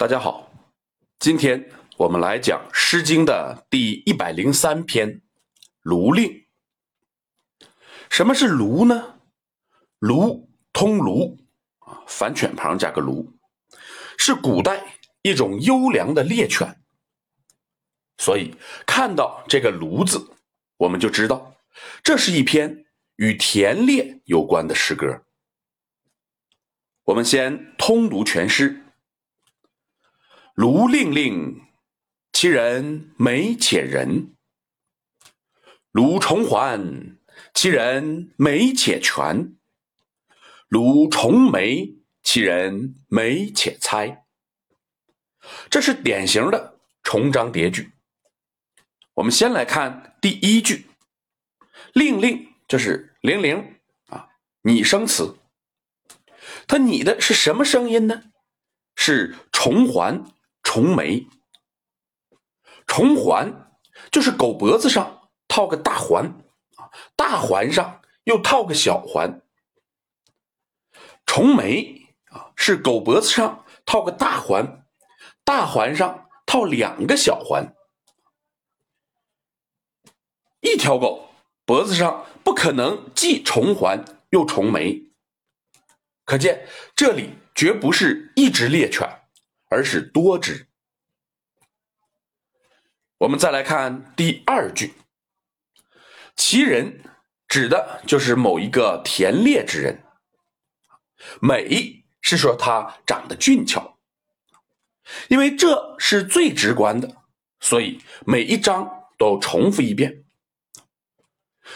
大家好，今天我们来讲《诗经》的第一百零三篇《卢令》。什么是卢呢？卢通卢啊，反犬旁加个卢，是古代一种优良的猎犬。所以看到这个“卢”字，我们就知道这是一篇与田猎有关的诗歌。我们先通读全诗。卢令令，其人美且仁；卢重环，其人美且全；卢重眉，其人美且猜。这是典型的重章叠句。我们先来看第一句，“令令”，这是“零零”啊，拟声词。它拟的是什么声音呢？是重环。重眉，重环就是狗脖子上套个大环啊，大环上又套个小环。重眉啊，是狗脖子上套个大环，大环上套两个小环。一条狗脖子上不可能既重环又重眉，可见这里绝不是一只猎犬。而是多只。我们再来看第二句，“其人”指的就是某一个田猎之人，“美”是说他长得俊俏。因为这是最直观的，所以每一章都重复一遍。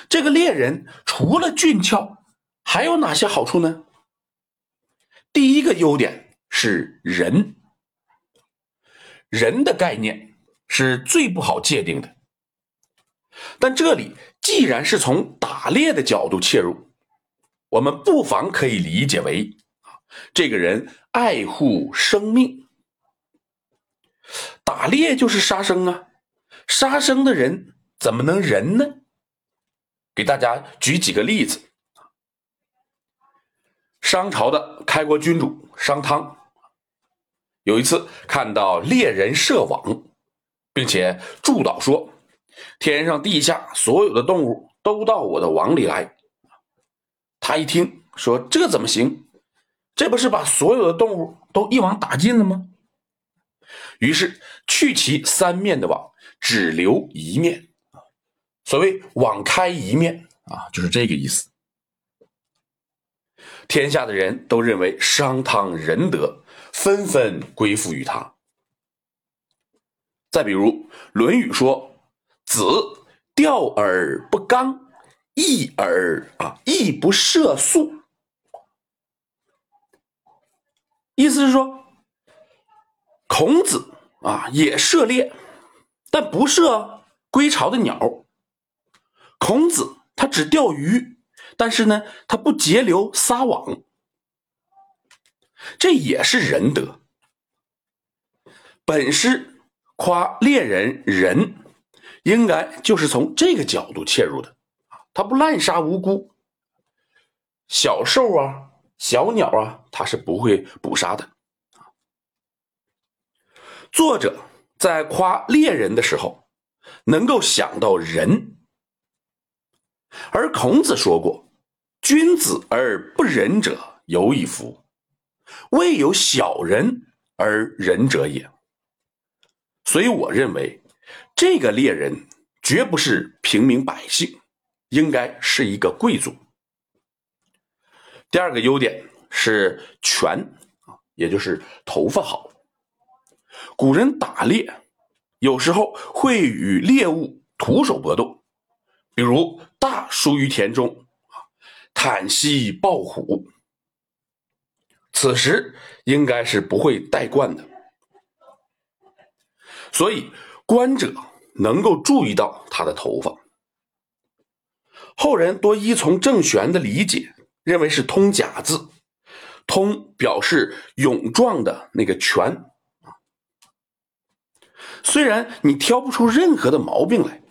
这个猎人除了俊俏，还有哪些好处呢？第一个优点是人。人的概念是最不好界定的，但这里既然是从打猎的角度切入，我们不妨可以理解为，这个人爱护生命，打猎就是杀生啊，杀生的人怎么能仁呢？给大家举几个例子，商朝的开国君主商汤。有一次看到猎人设网，并且祝祷说：“天上地下所有的动物都到我的网里来。”他一听说：“这怎么行？这不是把所有的动物都一网打尽了吗？”于是去其三面的网，只留一面。所谓“网开一面”啊，就是这个意思。天下的人都认为商汤仁德。纷纷归附于他。再比如，《论语》说：“子钓而不刚，义而啊义不涉宿。”意思是说，孔子啊也涉猎，但不涉归巢的鸟。孔子他只钓鱼，但是呢，他不截流撒网。这也是仁德。本诗夸猎人仁，应该就是从这个角度切入的，他不滥杀无辜，小兽啊、小鸟啊，他是不会捕杀的。作者在夸猎人的时候，能够想到仁，而孔子说过：“君子而不仁者，有以夫。”未有小人而仁者也，所以我认为这个猎人绝不是平民百姓，应该是一个贵族。第二个优点是全啊，也就是头发好。古人打猎有时候会与猎物徒手搏斗，比如大疏于田中啊，叹息抱虎。此时应该是不会戴冠的，所以观者能够注意到他的头发。后人多依从郑玄的理解，认为是通假字，通表示勇壮的那个全虽然你挑不出任何的毛病来，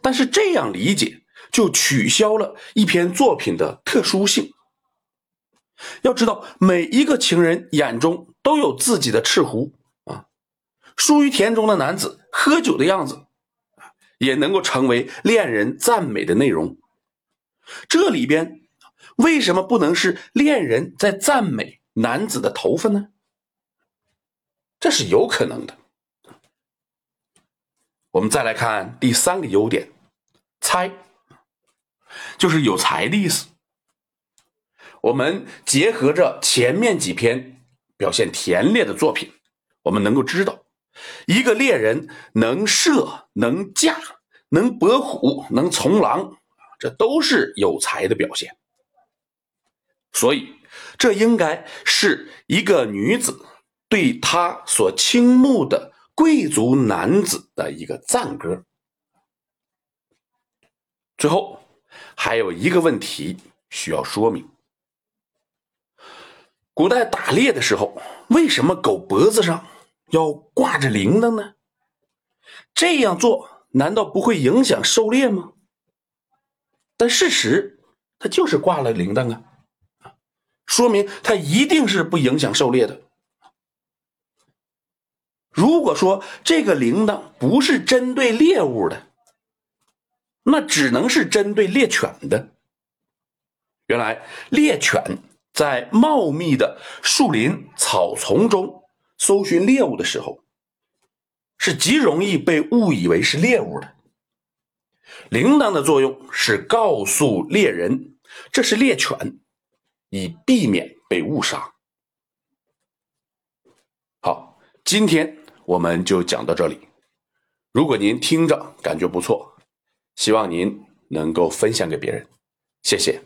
但是这样理解就取消了一篇作品的特殊性。要知道，每一个情人眼中都有自己的赤狐，疏于田中的男子喝酒的样子，也能够成为恋人赞美的内容。这里边为什么不能是恋人在赞美男子的头发呢？这是有可能的。我们再来看第三个优点，猜，就是有才的意思。我们结合着前面几篇表现田猎的作品，我们能够知道，一个猎人能射、能架、能搏虎、能从狼，这都是有才的表现。所以，这应该是一个女子对她所倾慕的贵族男子的一个赞歌。最后，还有一个问题需要说明。古代打猎的时候，为什么狗脖子上要挂着铃铛呢？这样做难道不会影响狩猎吗？但事实，它就是挂了铃铛啊，说明它一定是不影响狩猎的。如果说这个铃铛不是针对猎物的，那只能是针对猎犬的。原来猎犬。在茂密的树林草丛中搜寻猎物的时候，是极容易被误以为是猎物的。铃铛的作用是告诉猎人这是猎犬，以避免被误杀。好，今天我们就讲到这里。如果您听着感觉不错，希望您能够分享给别人，谢谢。